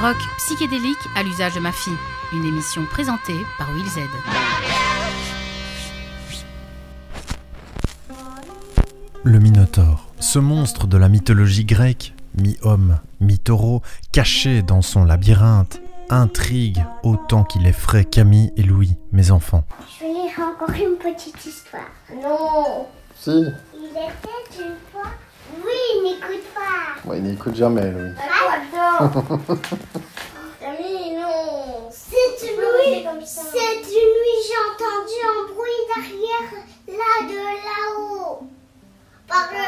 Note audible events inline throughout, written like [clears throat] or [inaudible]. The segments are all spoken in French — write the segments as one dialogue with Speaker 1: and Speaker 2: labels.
Speaker 1: Rock psychédélique à l'usage de ma fille. Une émission présentée par Will Z.
Speaker 2: Le Minotaure, ce monstre de la mythologie grecque, mi-homme, mi-taureau, caché dans son labyrinthe, intrigue autant qu'il effraie Camille et Louis, mes enfants.
Speaker 3: Je vais lire encore une petite histoire. Non.
Speaker 4: Si.
Speaker 3: Il était une fois. Oui, n'écoute pas.
Speaker 4: Ouais, il n'écoute jamais, Louis. [laughs]
Speaker 3: Ah, non. Non. Cette nuit, cette nuit, j'ai entendu un bruit derrière, là, de là-haut. Par que,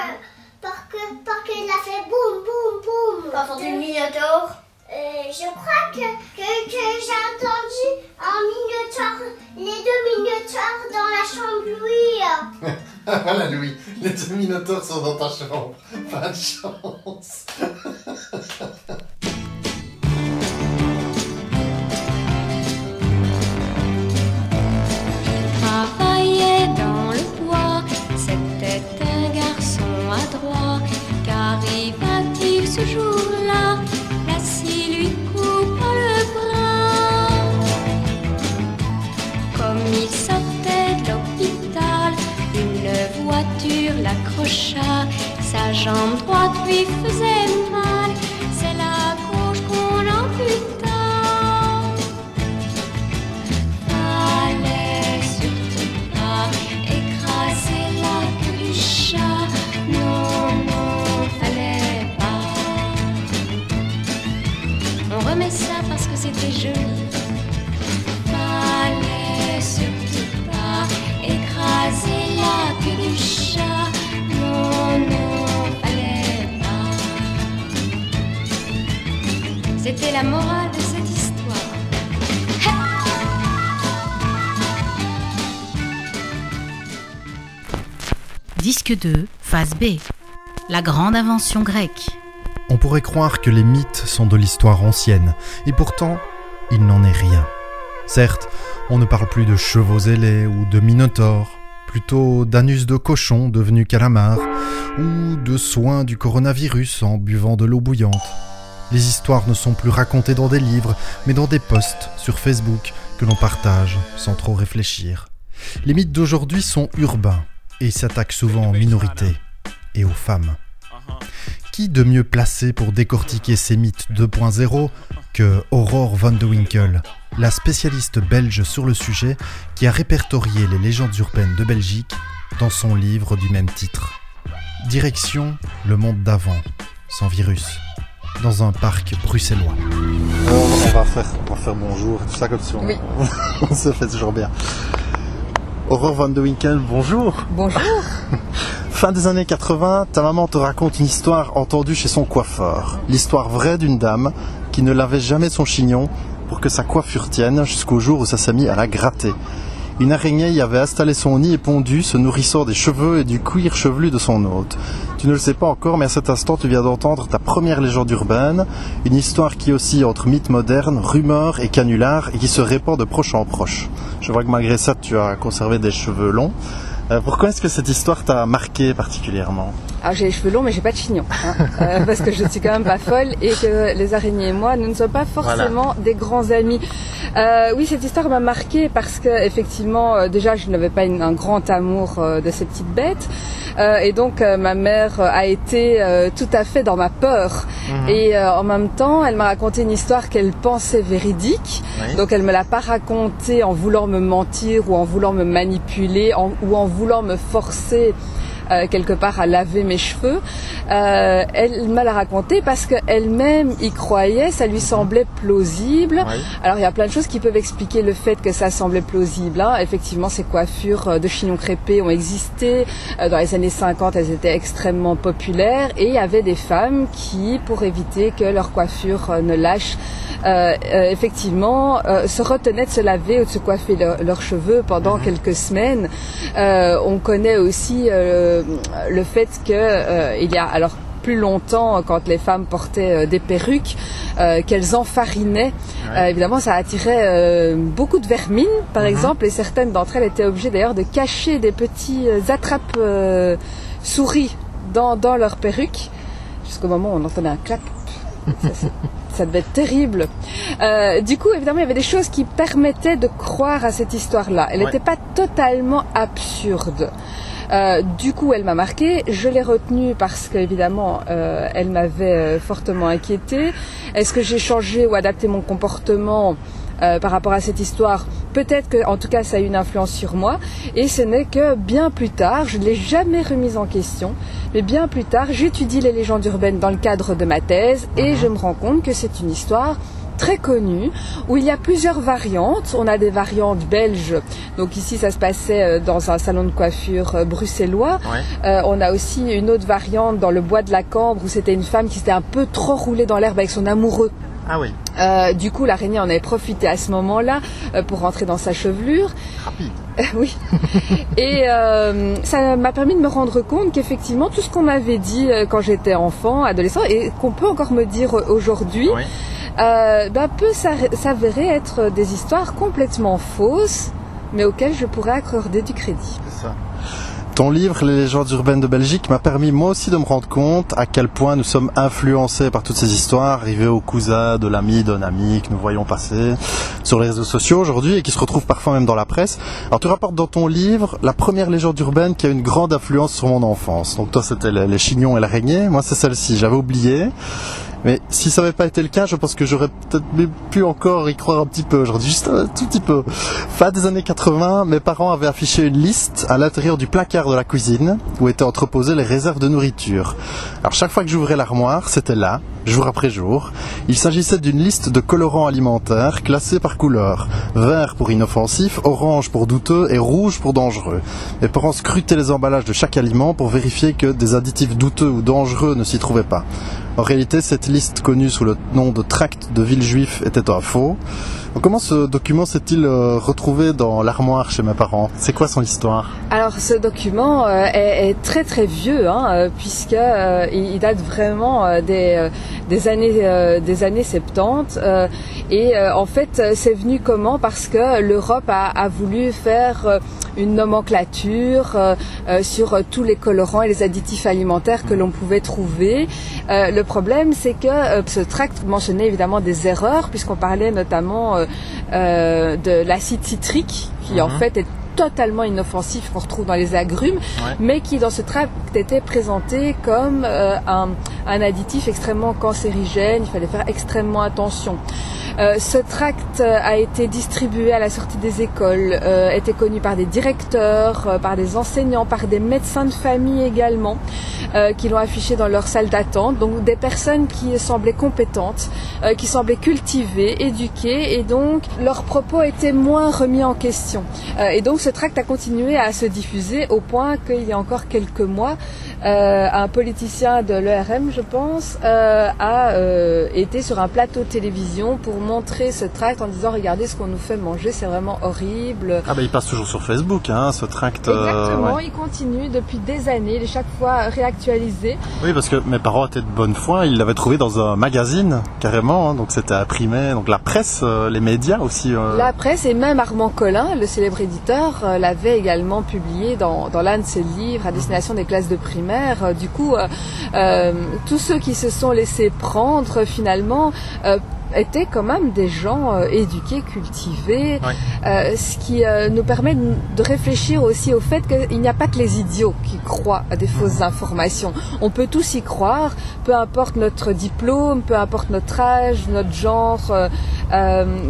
Speaker 3: par que, par qu'il a fait boum, boum, boum.
Speaker 5: T'as entendu le minotaure?
Speaker 3: Euh, je crois que, que, que j'ai entendu un minotaure, les deux minotaures dans la chambre de Louis.
Speaker 4: Ah, [laughs] voilà, Louis. Les deux minotaures sont dans ta chambre. Pas de chance.
Speaker 6: Jambe droite lui faisait
Speaker 1: Disque 2, phase B. La grande invention grecque.
Speaker 2: On pourrait croire que les mythes sont de l'histoire ancienne, et pourtant, il n'en est rien. Certes, on ne parle plus de chevaux ailés ou de minotaures, plutôt d'anus de cochon devenu calamar, ou de soins du coronavirus en buvant de l'eau bouillante. Les histoires ne sont plus racontées dans des livres, mais dans des posts sur Facebook que l'on partage sans trop réfléchir. Les mythes d'aujourd'hui sont urbains et s'attaquent souvent aux minorités et aux femmes. Qui de mieux placé pour décortiquer ces mythes 2.0 que Aurore van de Winkel, la spécialiste belge sur le sujet qui a répertorié les légendes urbaines de Belgique dans son livre du même titre? Direction le monde d'avant, sans virus, dans un parc bruxellois.
Speaker 4: On va faire, on va faire bonjour tout ça comme si on, [laughs] on se fait toujours bien. Aurore Van de Winkel, bonjour.
Speaker 7: Bonjour. [laughs]
Speaker 4: Fin des années 80, ta maman te raconte une histoire entendue chez son coiffeur. L'histoire vraie d'une dame qui ne lavait jamais son chignon pour que sa coiffure tienne jusqu'au jour où ça s'est mis à la gratter. Une araignée y avait installé son nid et pondu, se nourrissant des cheveux et du cuir chevelu de son hôte. Tu ne le sais pas encore, mais à cet instant, tu viens d'entendre ta première légende urbaine, une histoire qui oscille entre mythe moderne, rumeur et canular, et qui se répand de proche en proche. Je vois que malgré ça, tu as conservé des cheveux longs. Euh, pourquoi est-ce que cette histoire t'a marqué particulièrement?
Speaker 7: Alors j'ai les cheveux longs mais j'ai pas de chignon. hein, [laughs] euh, parce que je suis quand même pas folle et que les araignées et moi, nous ne sommes pas forcément des grands amis. Euh, oui, cette histoire m'a marqué parce que effectivement, euh, déjà, je n'avais pas une- un grand amour euh, de ces petites bêtes. Euh, et donc euh, ma mère a été euh, tout à fait dans ma peur. Et euh, en même temps, elle m'a raconté une histoire qu'elle pensait véridique.
Speaker 4: Oui.
Speaker 7: Donc elle me l'a pas racontée en voulant me mentir ou en voulant me manipuler en- ou en voulant me forcer euh, quelque part à laver mes cheveux. Euh, elle m'a la raconté parce qu'elle-même y croyait, ça lui semblait plausible.
Speaker 4: Oui.
Speaker 7: Alors il y a plein de choses qui peuvent expliquer le fait que ça semblait plausible. hein. Effectivement, ces coiffures euh, de chignon crépé ont existé. Dans les années 50, elles étaient extrêmement populaires et il y avait des femmes qui, pour éviter que leur coiffure ne lâche, euh, euh, effectivement, euh, se retenaient de se laver ou de se coiffer leur- leurs cheveux pendant quelques semaines. On connaît aussi euh, le fait que euh, il y a alors plus longtemps quand les femmes portaient euh, des perruques euh, qu'elles enfarinaient. Euh, évidemment, ça attirait euh, beaucoup de vermine, par exemple, et certaines d'entre elles étaient obligées d'ailleurs de cacher des petits attrapes souris dans, dans leur perruque, jusqu'au moment où on entendait un clap Ça, [laughs] ça devait être terrible. Euh, du coup, évidemment, il y avait des choses qui permettaient de croire à cette histoire-là. Elle
Speaker 4: Ouais.
Speaker 7: n'était pas totalement absurde. Euh, du coup, elle m'a marqué. Je l'ai retenue parce qu'évidemment, euh, elle m'avait fortement inquiétée. Est-ce que j'ai changé ou adapté mon comportement? Euh, par rapport à cette histoire Peut-être que, en tout cas, ça a eu une influence sur moi. Et ce n'est que bien plus tard, je ne l'ai jamais remise en question, mais bien plus tard, j'étudie les légendes urbaines dans le cadre de ma thèse et je me rends compte que c'est une histoire très connue où il y a plusieurs variantes. On a des variantes belges. Donc ici, ça se passait euh, dans un salon de coiffure euh, bruxellois.
Speaker 4: Ouais.
Speaker 7: Euh, on a aussi une autre variante dans le bois de la Cambre où c'était une femme qui s'était un peu trop roulée dans l'herbe avec son amoureux.
Speaker 4: Ah oui,
Speaker 7: Euh, du coup, l'araignée en avait profité à ce moment-là euh, pour rentrer dans sa chevelure.
Speaker 4: rapide. [laughs]
Speaker 7: oui. Et euh, ça m'a permis de me rendre compte qu'effectivement, tout ce qu'on m'avait dit quand j'étais enfant, adolescent, et qu'on peut encore me dire aujourd'hui,
Speaker 4: Oui.
Speaker 7: euh, bah, peut s'avérer être des histoires complètement fausses, mais auxquelles je pourrais accorder du crédit.
Speaker 4: C'est ça. Ton livre, Les légendes urbaines de Belgique, m'a permis moi aussi de me rendre compte à quel point nous sommes influencés par toutes ces histoires arrivées au cousin de l'ami d'un ami que nous voyons passer sur les réseaux sociaux aujourd'hui et qui se retrouvent parfois même dans la presse. Alors tu rapportes dans ton livre la première légende urbaine qui a une grande influence sur mon enfance. Donc toi c'était les les chignons et l'araignée, moi c'est celle-ci, j'avais oublié. Mais si ça n'avait pas été le cas, je pense que j'aurais peut-être pu encore y croire un petit peu aujourd'hui, juste un tout petit peu. Fin des années 80, mes parents avaient affiché une liste à l'intérieur du placard de la cuisine où étaient entreposées les réserves de nourriture. Alors chaque fois que j'ouvrais l'armoire, c'était là, jour après jour. Il s'agissait d'une liste de colorants alimentaires classés par couleur. Vert pour inoffensif, orange pour douteux et rouge pour dangereux. Mes parents scrutaient les emballages de chaque aliment pour vérifier que des additifs douteux ou dangereux ne s'y trouvaient pas. En réalité, cette liste connue sous le nom de tract de ville juif était un faux. Comment ce document s'est-il euh, retrouvé dans l'armoire chez mes parents? C'est quoi son histoire?
Speaker 7: Alors ce document euh, est, très très vieux hein, euh, puisque il date vraiment des, années des années 70 euh, et en fait c'est venu comment? Parce que l'Europe a, voulu faire une nomenclature sur tous les colorants et les additifs alimentaires que l'on pouvait trouver. Le problème c'est que euh, ce tract mentionnait évidemment des erreurs puisqu'on parlait notamment euh, euh, de l'acide citrique qui en
Speaker 4: Mhm.
Speaker 7: fait est totalement inoffensif qu'on retrouve dans les agrumes,
Speaker 4: Ouais.
Speaker 7: mais qui dans ce tract était présenté comme euh, un, un additif extrêmement cancérigène. Il fallait faire extrêmement attention. Euh, ce tract euh, a été distribué à la sortie des écoles, euh, était connu par des directeurs, par des enseignants, par des médecins de famille également, qui l'ont affiché dans leur salle d'attente. Donc des personnes qui semblaient compétentes, qui semblaient cultivées, éduquées, et donc leurs propos étaient moins remis en question. Et donc ce tract a continué à se diffuser au point qu'il y a encore quelques mois, un politicien de l'ERM, je pense, a été sur un plateau de télévision pour montrer ce tract en disant regardez ce qu'on nous fait manger, c'est vraiment horrible.
Speaker 4: Ah ben il passe toujours sur Facebook, hein, ce tract. euh,
Speaker 7: Exactement,
Speaker 4: ouais.
Speaker 7: il continue depuis des années, il est chaque fois réactualisé.
Speaker 4: Oui, parce que mes parents étaient de bonne foi, ils l'avaient trouvé dans un magazine, carrément, hein, donc c'était imprimé, donc la presse, euh, les médias aussi. euh,
Speaker 7: La presse et même Armand Collin, le célèbre éditeur, l'avait également publié dans, dans l'un de ses livres à destination des classes de primaire. Du coup, tous ceux qui se sont laissés prendre finalement étaient quand même des gens euh, éduqués, cultivés, euh, ce qui euh, nous permet de réfléchir aussi au fait qu'il n'y a pas que les idiots qui croient à des fausses informations. On peut tous y croire, peu importe notre diplôme, peu importe notre âge, notre genre.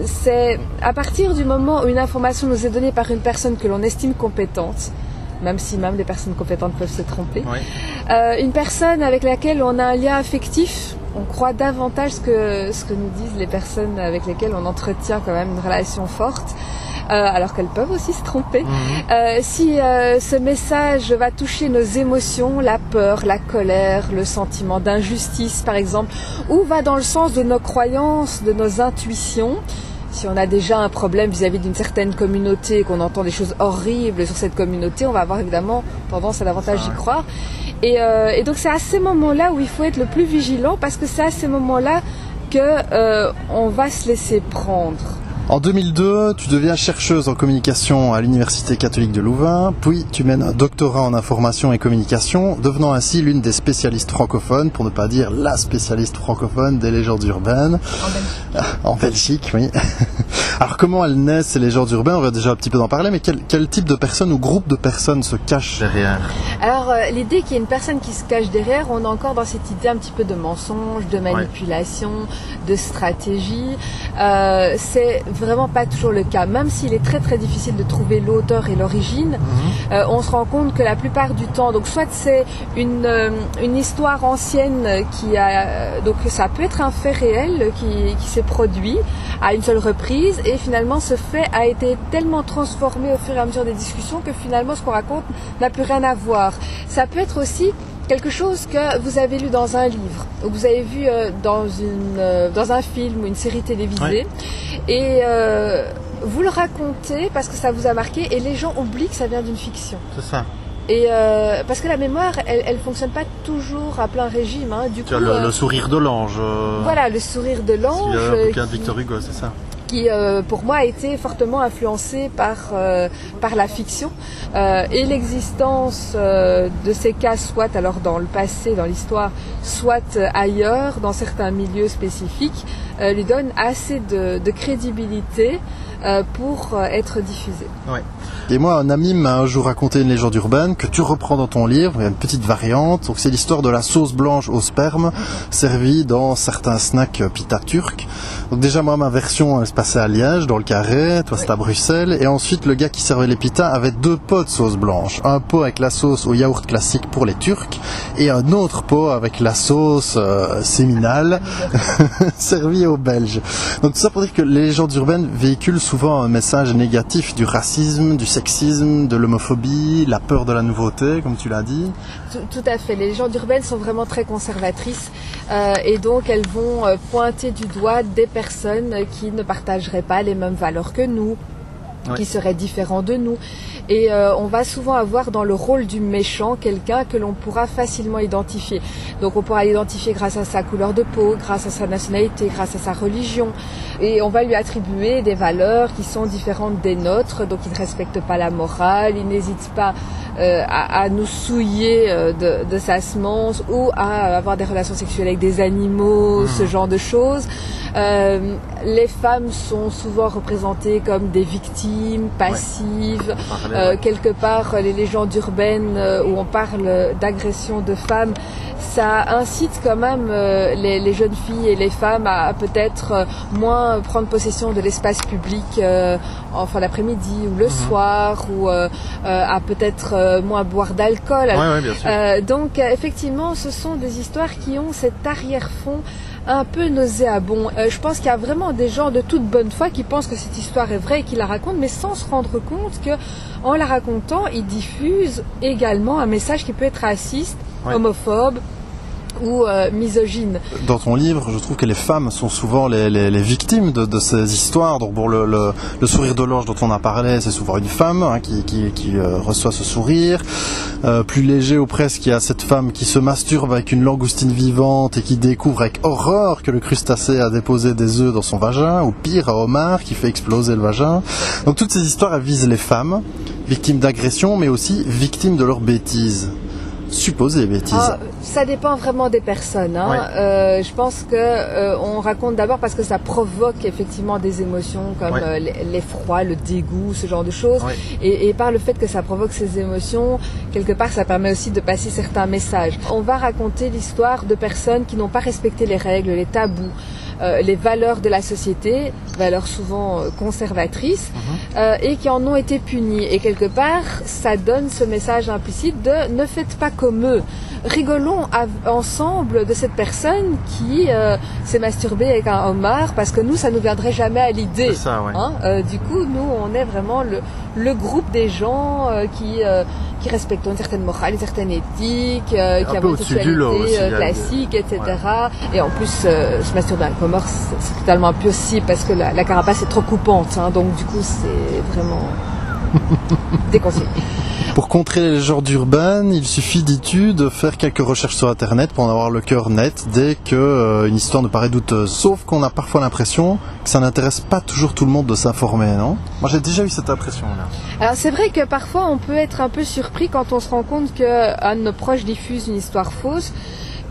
Speaker 7: c'est à partir du moment où une information nous est donnée par une personne que l'on estime compétente, même si même les personnes compétentes peuvent se tromper, une personne avec laquelle on a un lien affectif, on croit davantage ce que, ce que nous disent les personnes avec lesquelles on entretient quand même une relation forte. euh, alors qu'elles peuvent aussi se tromper.
Speaker 4: Mhm.
Speaker 7: Euh, si euh, ce message va toucher nos émotions, la peur, la colère, le sentiment d'injustice par exemple, ou va dans le sens de nos croyances, de nos intuitions, si on a déjà un problème vis-à-vis d'une certaine communauté, qu'on entend des choses horribles sur cette communauté, on va avoir évidemment tendance à davantage y croire. Et, euh, et donc c'est à ces moments-là où il faut être le plus vigilant parce que c'est à ces moments-là que euh, on va se laisser prendre.
Speaker 4: En 2002, tu deviens chercheuse en communication à l'Université catholique de Louvain, puis tu mènes un doctorat en information et communication, devenant ainsi l'une des spécialistes francophones, pour ne pas dire la spécialiste francophone des légendes urbaines. En Belgique, oui. [laughs] Alors comment elles naissent ces légendes urbaines? On va déjà un petit peu en parler, mais quel, quel type de personnes ou groupe de personnes se cachent derrière?
Speaker 7: Alors euh, l'idée qu'il y ait une personne qui se cache derrière, on est encore dans cette idée un petit peu de mensonge, de manipulation, de stratégie. Euh, c'est vraiment pas toujours le cas. Même s'il est très très difficile de trouver l'auteur et l'origine, euh, on se rend compte que la plupart du temps, donc soit c'est une, euh, une histoire ancienne qui a, donc ça peut être un fait réel qui, qui s'est produit à une seule reprise et finalement ce fait a été tellement transformé au fur et à mesure des discussions que finalement ce qu'on raconte n'a plus rien à voir. Ça peut être aussi quelque chose que vous avez lu dans un livre, ou que vous avez vu euh, dans, une, euh, dans un film ou une série télévisée, et euh, vous le racontez parce que ça vous a marqué, et les gens oublient que ça vient d'une fiction.
Speaker 4: C'est ça.
Speaker 7: Et euh, parce que la mémoire, elle, elle fonctionne pas toujours à plein régime. Hein. Du coup,
Speaker 4: le,
Speaker 7: euh,
Speaker 4: le sourire de l'ange.
Speaker 7: voilà, le sourire de l'ange,
Speaker 4: un
Speaker 7: euh,
Speaker 4: bouquin de Victor Hugo, c'est ça
Speaker 7: qui euh, pour moi a été fortement influencé par, euh, par la fiction Euh, et l'existence euh, de ces cas soit alors dans le passé, dans l'histoire, soit ailleurs, dans certains milieux spécifiques, euh, lui donne assez de, de crédibilité euh, pour être diffusé.
Speaker 4: Et moi, un ami m'a un jour raconté une légende urbaine que tu reprends dans ton livre. Il y a une petite variante. Donc, c'est l'histoire de la sauce blanche au sperme servie dans certains snacks pita turcs. Donc, déjà, moi, ma version, elle se passait à Liège, dans le carré. Toi, c'était à Bruxelles. Et ensuite, le gars qui servait les pitas avait deux pots de sauce blanche. Un pot avec la sauce au yaourt classique pour les Turcs et un autre pot avec la sauce euh, séminale [laughs] servie aux Belges. Donc, tout ça pour dire que les légendes urbaines véhiculent souvent un message négatif du racisme, du sexisme, de l'homophobie, la peur de la nouveauté, comme tu l'as dit.
Speaker 7: Tout, tout à fait. Les légendes urbaines sont vraiment très conservatrices euh, et donc elles vont euh, pointer du doigt des personnes qui ne partageraient pas les mêmes valeurs que nous,
Speaker 4: Ouais.
Speaker 7: qui seraient différents de nous. Et euh, on va souvent avoir dans le rôle du méchant quelqu'un que l'on pourra facilement identifier. Donc on pourra l'identifier grâce à sa couleur de peau, grâce à sa nationalité, grâce à sa religion. Et on va lui attribuer des valeurs qui sont différentes des nôtres. Donc il ne respecte pas la morale, il n'hésite pas euh, à, à nous souiller euh, de, de sa semence ou à avoir des relations sexuelles avec des animaux, ce genre de choses. Euh, les femmes sont souvent représentées comme des victimes passives. Euh, quelque part, les légendes urbaines euh, où on parle d'agression de femmes, ça incite quand même euh, les, les jeunes filles et les femmes à, à peut-être euh, moins prendre possession de l'espace public euh, en fin d'après-midi ou le soir ou euh, euh, à peut-être euh, moins boire d'alcool.
Speaker 4: Ouais, ouais.
Speaker 7: Euh, donc euh, effectivement, ce sont des histoires qui ont cet arrière-fond un peu nauséabond. Euh, je pense qu'il y a vraiment des gens de toute bonne foi qui pensent que cette histoire est vraie et qui la racontent, mais sans se rendre compte que en la racontant, ils diffusent également un message qui peut être raciste,
Speaker 4: Ouais.
Speaker 7: homophobe ou euh, misogyne.
Speaker 4: Dans ton livre, je trouve que les femmes sont souvent les, victimes de, ces histoires. Donc, bon, le, sourire de l'ange dont on a parlé, c'est souvent une femme hein, qui, euh, reçoit ce sourire. Euh, plus léger ou presque, il y a cette femme qui se masturbe avec une langoustine vivante et qui découvre avec horreur que le crustacé a déposé des œufs dans son vagin. Ou pire, un homard qui fait exploser le vagin. Donc, toutes ces histoires, visent les femmes, victimes d'agression, mais aussi victimes de leurs bêtises. Supposées bêtises.
Speaker 7: Ah, ça dépend vraiment des personnes. hein.
Speaker 4: Ouais.
Speaker 7: Euh, je pense que euh, on raconte d'abord parce que ça provoque effectivement des émotions comme
Speaker 4: Ouais.
Speaker 7: euh, l'e- l'effroi, le dégoût, ce genre de choses.
Speaker 4: Ouais.
Speaker 7: Et, et par le fait que ça provoque ces émotions, quelque part, ça permet aussi de passer certains messages. On va raconter l'histoire de personnes qui n'ont pas respecté les règles, les tabous, les valeurs de la société, valeurs souvent euh, conservatrices, euh, et qui en ont été punies. Et quelque part, ça donne ce message implicite de ne faites pas comme eux. Rigolons ensemble de cette personne qui euh, s'est masturbée avec un homard parce que nous, ça nous viendrait jamais à l'idée.
Speaker 4: Ouais.
Speaker 7: Hein, euh, du coup, nous, on est vraiment le, le groupe des gens euh, qui, euh, qui respectent une certaine morale, une certaine éthique, euh, qui
Speaker 4: peu
Speaker 7: avons une sexualité euh,
Speaker 4: a-
Speaker 7: classique, etc. Et en plus, euh, se masturber avec un c'est c'est totalement impossible parce que la, la carapace est trop coupante. hein, donc, du coup, c'est vraiment [laughs] déconseillé.
Speaker 4: Pour contrer les légendes urbaines, il suffit, dis-tu, de faire quelques recherches sur Internet pour en avoir le cœur net dès que euh, histoire nous paraît douteuse. Sauf qu'on a parfois l'impression que ça n'intéresse pas toujours tout le monde de s'informer, non? Moi j'ai déjà eu cette impression-là.
Speaker 7: Alors c'est vrai que parfois on peut être un peu surpris quand on se rend compte qu'un de nos proches diffuse une histoire fausse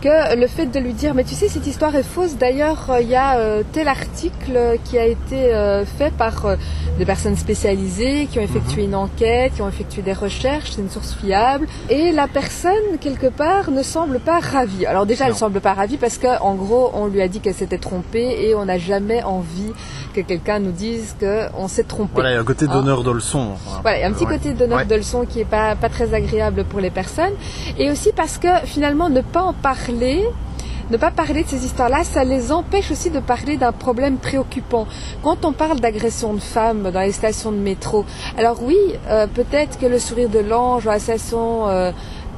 Speaker 7: que le fait de lui dire mais tu sais cette histoire est fausse d'ailleurs il y a euh, tel article qui a été euh, fait par euh, des personnes spécialisées qui ont effectué une enquête qui ont effectué des recherches c'est une source fiable et la personne quelque part ne semble pas ravie alors déjà elle
Speaker 4: Non.
Speaker 7: semble pas ravie parce que en gros on lui a dit qu'elle s'était trompée et on n'a jamais envie que quelqu'un nous dise qu'on s'est trompé
Speaker 4: Voilà, il y a un côté
Speaker 7: Ah.
Speaker 4: donneur de leçon.
Speaker 7: voilà, il y a un petit
Speaker 4: Ouais.
Speaker 7: côté donneur
Speaker 4: Ouais.
Speaker 7: de leçon qui est pas, pas très agréable pour les personnes. Et aussi parce que finalement, ne pas en parler, ne pas parler de ces histoires-là, ça les empêche aussi de parler d'un problème préoccupant. Quand on parle d'agression de femmes dans les stations de métro, alors oui, euh, peut-être que le sourire de l'ange à la station... euh,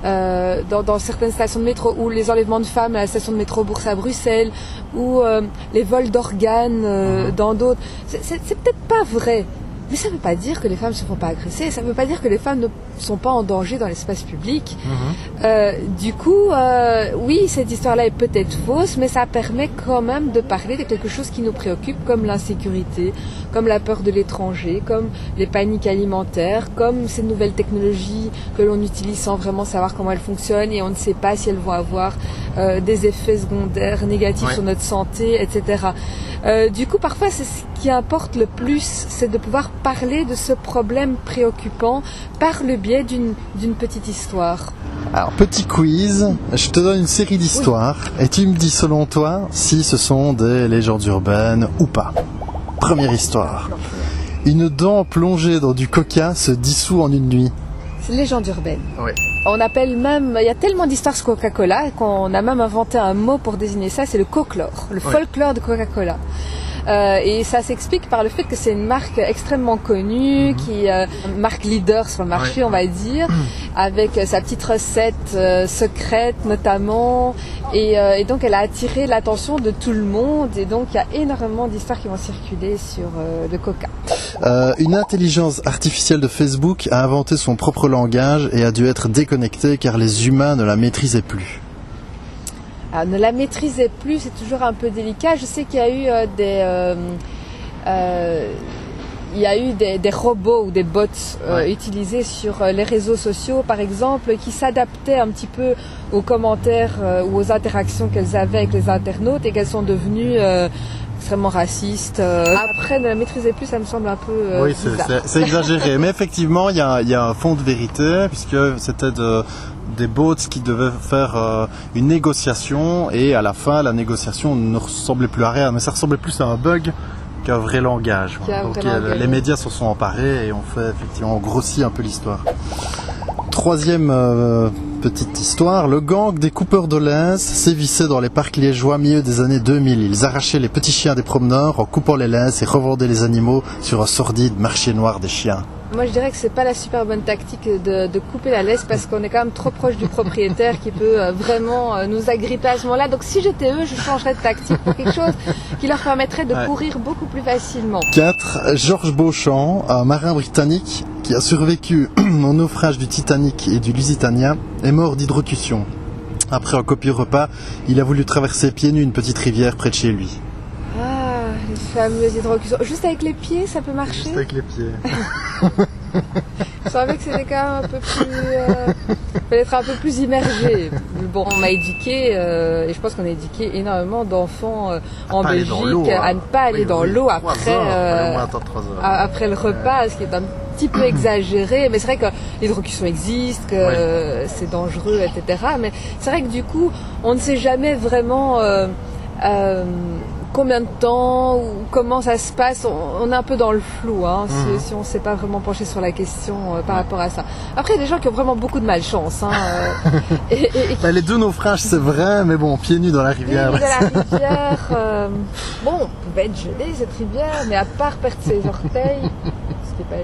Speaker 7: euh, dans, dans certaines stations de métro, ou les enlèvements de femmes à la station de métro Bourse à Bruxelles, ou les vols d'organes euh, dans d'autres. C'est peut-être pas vrai, mais ça ne veut pas dire que les femmes ne se font pas agresser, ça ne veut pas dire que les femmes ne sont pas en danger dans l'espace public. Euh, du coup, euh, oui, cette histoire-là est peut-être fausse, mais ça permet quand même de parler de quelque chose qui nous préoccupe, comme l'insécurité, comme la peur de l'étranger, comme les paniques alimentaires, comme ces nouvelles technologies que l'on utilise sans vraiment savoir comment elles fonctionnent et on ne sait pas si elles vont avoir euh, des effets secondaires négatifs
Speaker 4: Ouais.
Speaker 7: sur notre santé, etc. Euh, du coup, parfois, c'est ce qui importe le plus, c'est de pouvoir parler de ce problème préoccupant par le biais d'une d'une petite histoire.
Speaker 4: Alors, petit quiz, je te donne une série d'histoires et tu me dis selon toi si ce sont des légendes urbaines ou pas. Première histoire. Une dent plongée dans du coca se dissout en une nuit.
Speaker 7: C'est légende urbaine.
Speaker 4: Oui.
Speaker 7: On appelle même, il y a tellement d'histoires sur Coca-Cola qu'on a même inventé un mot pour désigner ça, c'est le folklore, le folklore de Coca-Cola. Euh, et ça s'explique par le fait que c'est une marque extrêmement connue, qui euh, marque leader sur le marché,
Speaker 4: Ouais.
Speaker 7: on va dire, [clears throat] avec euh, sa petite recette euh, secrète notamment. Et, et donc elle a attiré l'attention de tout le monde. Et donc il y a énormément d'histoires qui vont circuler sur le Coca.
Speaker 4: Une intelligence artificielle de Facebook a inventé son propre langage et a dû être déconnectée car les humains ne la maîtrisaient plus.
Speaker 7: Alors, ne la maîtrisez plus, c'est toujours un peu délicat. Je sais qu'il y a eu euh, des, euh, euh, il y a eu des, des robots ou des bots
Speaker 4: Ouais.
Speaker 7: utilisés sur les réseaux sociaux, par exemple, qui s'adaptaient un petit peu aux commentaires ou aux interactions qu'elles avaient avec les internautes et qu'elles sont devenues extrêmement racistes. Euh, Après, ne la maîtriser plus, ça me semble un peu euh,
Speaker 4: oui, c'est- exagéré. [laughs] Mais effectivement, il y a, il y a un fond de vérité, puisque c'était de- des bots qui devaient faire euh, une négociation, et à la fin, la négociation ne ressemblait plus à rien, mais ça ressemblait plus à un bug qu'un vrai langage. Donc
Speaker 7: vrai langage.
Speaker 4: les médias se sont emparés et ont fait effectivement, on grossit un peu l'histoire. Troisième euh, petite histoire, le gang des coupeurs de lins sévissait dans les parcs liégeois milieu des années 2000. Ils arrachaient les petits chiens des promeneurs en coupant les lins et revendaient les animaux sur un sordide marché noir des chiens.
Speaker 7: Moi, je dirais que c'est pas la super bonne tactique de, de couper la laisse parce qu'on est quand même trop proche du propriétaire qui peut euh, vraiment euh, nous agripper à ce moment-là. Donc, si j'étais eux, je changerais de tactique pour quelque chose qui leur permettrait de
Speaker 4: Ouais.
Speaker 7: courir beaucoup plus facilement.
Speaker 4: 4. Georges Beauchamp, un marin britannique qui a survécu [clears throat] au naufrage du Titanic et du Lusitania, est mort d'hydrocution. Après un copieux repas, il a voulu traverser pieds nus une petite rivière près de chez lui.
Speaker 7: Ah, les fameuses hydrocutions. Juste avec les pieds, ça peut marcher.
Speaker 4: les pieds. [laughs]
Speaker 7: Je savais que c'était quand même un peu plus. Euh, fallait être un peu plus immergé. Mais bon, on m'a éduqué, euh, et je pense qu'on a éduqué énormément d'enfants euh, en Belgique
Speaker 4: hein.
Speaker 7: à ne pas aller dans l'eau euh, après le repas, ce qui est un petit peu exagéré. Mais c'est vrai que l'hydrocution existe, que
Speaker 4: Ouais.
Speaker 7: c'est dangereux, etc. Mais c'est vrai que du coup, on ne sait jamais vraiment euh, euh, combien de temps ou comment ça se passe. On, on est un peu dans le flou hein, si-
Speaker 4: Mhm.
Speaker 7: si, on ne s'est pas vraiment penché sur la question euh, par rapport à ça. Après, il y a des gens qui ont vraiment beaucoup de malchance. Hein, [laughs] et, et- et qui
Speaker 4: Bah, les deux naufrages, c'est vrai, mais bon, pieds nus dans la rivière.
Speaker 7: la rivière. bon, on pouvait être gelé cette rivière, mais à part perdre ses orteils, ce qui est pas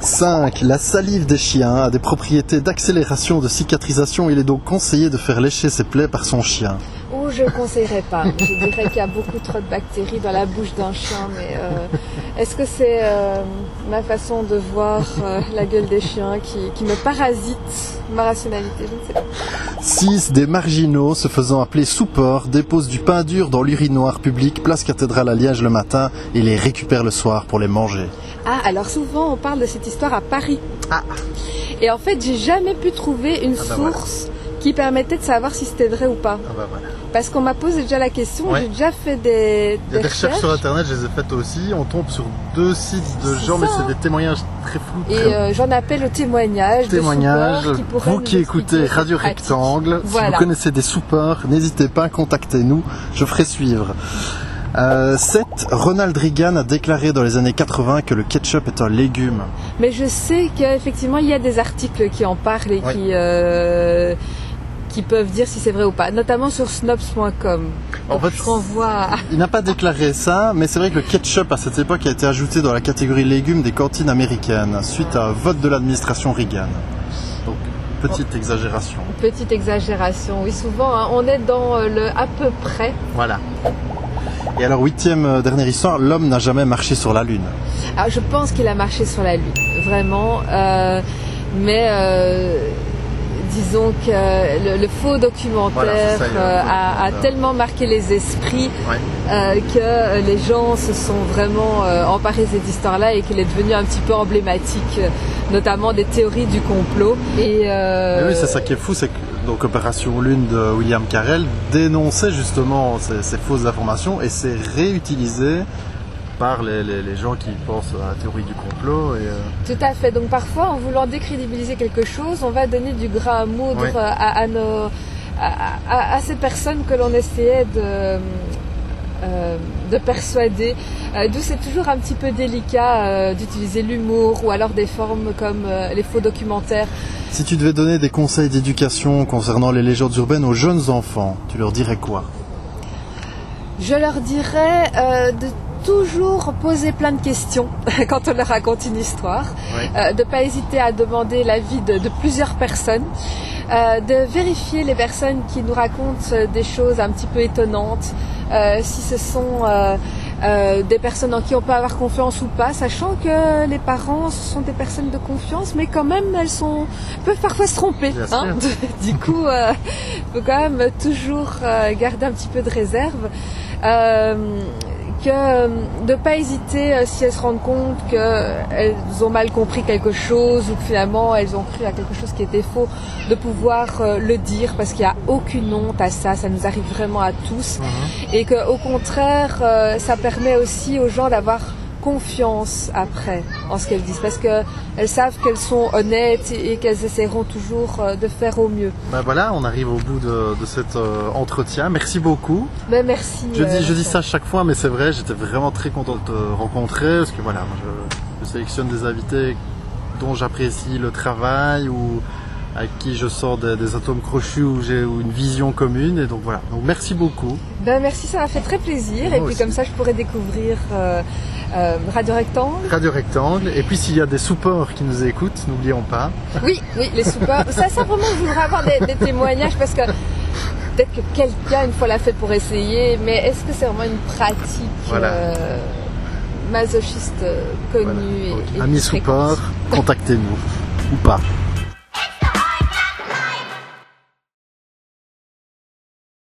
Speaker 4: 5. La salive des chiens a des propriétés d'accélération de cicatrisation. Il est donc conseillé de faire lécher ses plaies par son chien.
Speaker 7: Ou je ne conseillerais pas. Je dirais qu'il y a beaucoup trop de bactéries dans la bouche d'un chien, mais euh, Est-ce que c'est euh, ma façon de voir euh, [laughs] la gueule des chiens qui, qui me parasite ma rationalité Je ne sais pas.
Speaker 4: 6. Des marginaux se faisant appeler soupeurs déposent du pain dur dans l'urinoir public, place cathédrale à Liège le matin et les récupèrent le soir pour les manger.
Speaker 7: Ah, alors souvent on parle de cette histoire à Paris. Et en fait, j'ai jamais pu trouver une
Speaker 4: Ah bah voilà.
Speaker 7: Qui permettait de savoir si c'était vrai ou pas.
Speaker 4: Ah bah voilà.
Speaker 7: Parce qu'on m'a posé déjà la question,
Speaker 4: Ouais.
Speaker 7: j'ai déjà fait des,
Speaker 4: Il y a des recherches sur internet, je les ai faites aussi. On tombe sur deux sites de gens, mais c'est
Speaker 7: hein.
Speaker 4: des témoignages très flous.
Speaker 7: Et euh, j'en appelle au témoignage. de qui pourraient
Speaker 4: Vous qui écoutez Radio. Rectangle, si vous connaissez des soupeurs, n'hésitez pas, contactez-nous, je ferai suivre. Euh, 7. Ronald Reagan a déclaré dans les années 80 que le ketchup est un légume.
Speaker 7: Mais je sais qu'effectivement, il y a des articles qui en parlent et qui, euh, qui peuvent dire si c'est vrai ou pas, notamment sur snobs.com.
Speaker 4: En fait,
Speaker 7: je renvoie.
Speaker 4: Il n'a pas déclaré ça, mais c'est vrai que le ketchup à cette époque a été ajouté dans la catégorie légumes des cantines américaines, suite à un vote de l'administration Reagan. Donc, petite exagération.
Speaker 7: Petite exagération, oui, souvent, hein, on est dans euh, le à peu près.
Speaker 4: Voilà. Et alors, huitième euh, dernière histoire, l'homme n'a jamais marché sur la Lune.
Speaker 7: Alors, je pense qu'il a marché sur la Lune, vraiment. euh, mais euh, disons que le, le faux documentaire
Speaker 4: Voilà, a
Speaker 7: euh, a, a tellement marqué les esprits
Speaker 4: Ouais.
Speaker 7: euh, que les gens se sont vraiment euh, emparés de cette histoire-là et qu'il est devenu un petit peu emblématique, euh, notamment des théories du complot. Et, euh,
Speaker 4: oui, c'est ça qui est fou, c'est que donc Opération Lune de William Carell dénonçait justement ces, ces fausses informations et c'est réutilisé par les, les- les gens qui pensent à la théorie du complot. Et, euh,
Speaker 7: Tout à fait. Donc parfois, en voulant décrédibiliser quelque chose, on va donner du gras à moudre euh, à, à nos, à, à- à ces personnes que l'on essayait de, euh, de persuader. Euh, D'où c'est toujours un petit peu délicat euh, d'utiliser l'humour ou alors des formes comme euh, les faux documentaires.
Speaker 4: Si tu devais donner des conseils d'éducation concernant les légendes urbaines aux jeunes enfants, tu leur dirais quoi?
Speaker 7: Je leur dirais euh, de toujours poser plein de questions [laughs] quand on leur raconte une histoire,
Speaker 4: Ouais.
Speaker 7: euh, de pas hésiter à demander l'avis de, de plusieurs personnes, euh, de vérifier les personnes qui nous racontent euh, des choses un petit peu étonnantes, euh, si ce sont euh, des personnes en qui on peut avoir confiance ou pas, sachant que les parents ce sont des personnes de confiance, mais quand même elles sont peuvent parfois se tromper. Hein. [laughs] du coup, euh, faut quand même toujours garder un petit peu de réserve. Euh, que euh, de pas hésiter euh, si elles se rendent compte qu'elles ont mal compris quelque chose ou que finalement elles ont cru à quelque chose qui était faux, de pouvoir euh, le dire parce qu'il n'y a aucune honte à ça, ça nous arrive vraiment à tous. Et que au contraire euh, ça permet aussi aux gens d'avoir confiance après en ce qu'elles disent parce que elles savent qu'elles sont honnêtes et et qu'elles essaieront toujours euh, de faire au mieux.
Speaker 4: Ben voilà, on arrive au bout de, de cet euh, entretien. Merci beaucoup.
Speaker 7: Mais merci.
Speaker 4: Je
Speaker 7: euh,
Speaker 4: dis, je dis ça chaque fois, mais c'est vrai, j'étais vraiment très content de te rencontrer parce que voilà, je, je sélectionne des invités dont j'apprécie le travail ou avec qui je sors des, des atomes crochus ou j'ai une vision commune et donc voilà. Donc merci beaucoup.
Speaker 7: Ben merci, ça m'a fait très plaisir.
Speaker 4: Moi
Speaker 7: et puis
Speaker 4: aussi.
Speaker 7: comme ça, je pourrais découvrir euh, euh, Radio Rectangle.
Speaker 4: Radio Rectangle. Et puis s'il y a des soupeurs qui nous écoutent, n'oublions pas.
Speaker 7: Oui, oui, les soupeurs. ça, ça vraiment, je voudrais avoir des, des témoignages parce que peut-être que quelqu'un une fois l'a fait pour essayer, mais est-ce que c'est vraiment une pratique
Speaker 4: Voilà.
Speaker 7: euh, masochiste euh, connue
Speaker 4: Voilà.
Speaker 7: et-
Speaker 4: amis soupeurs, contactez-nous ou pas.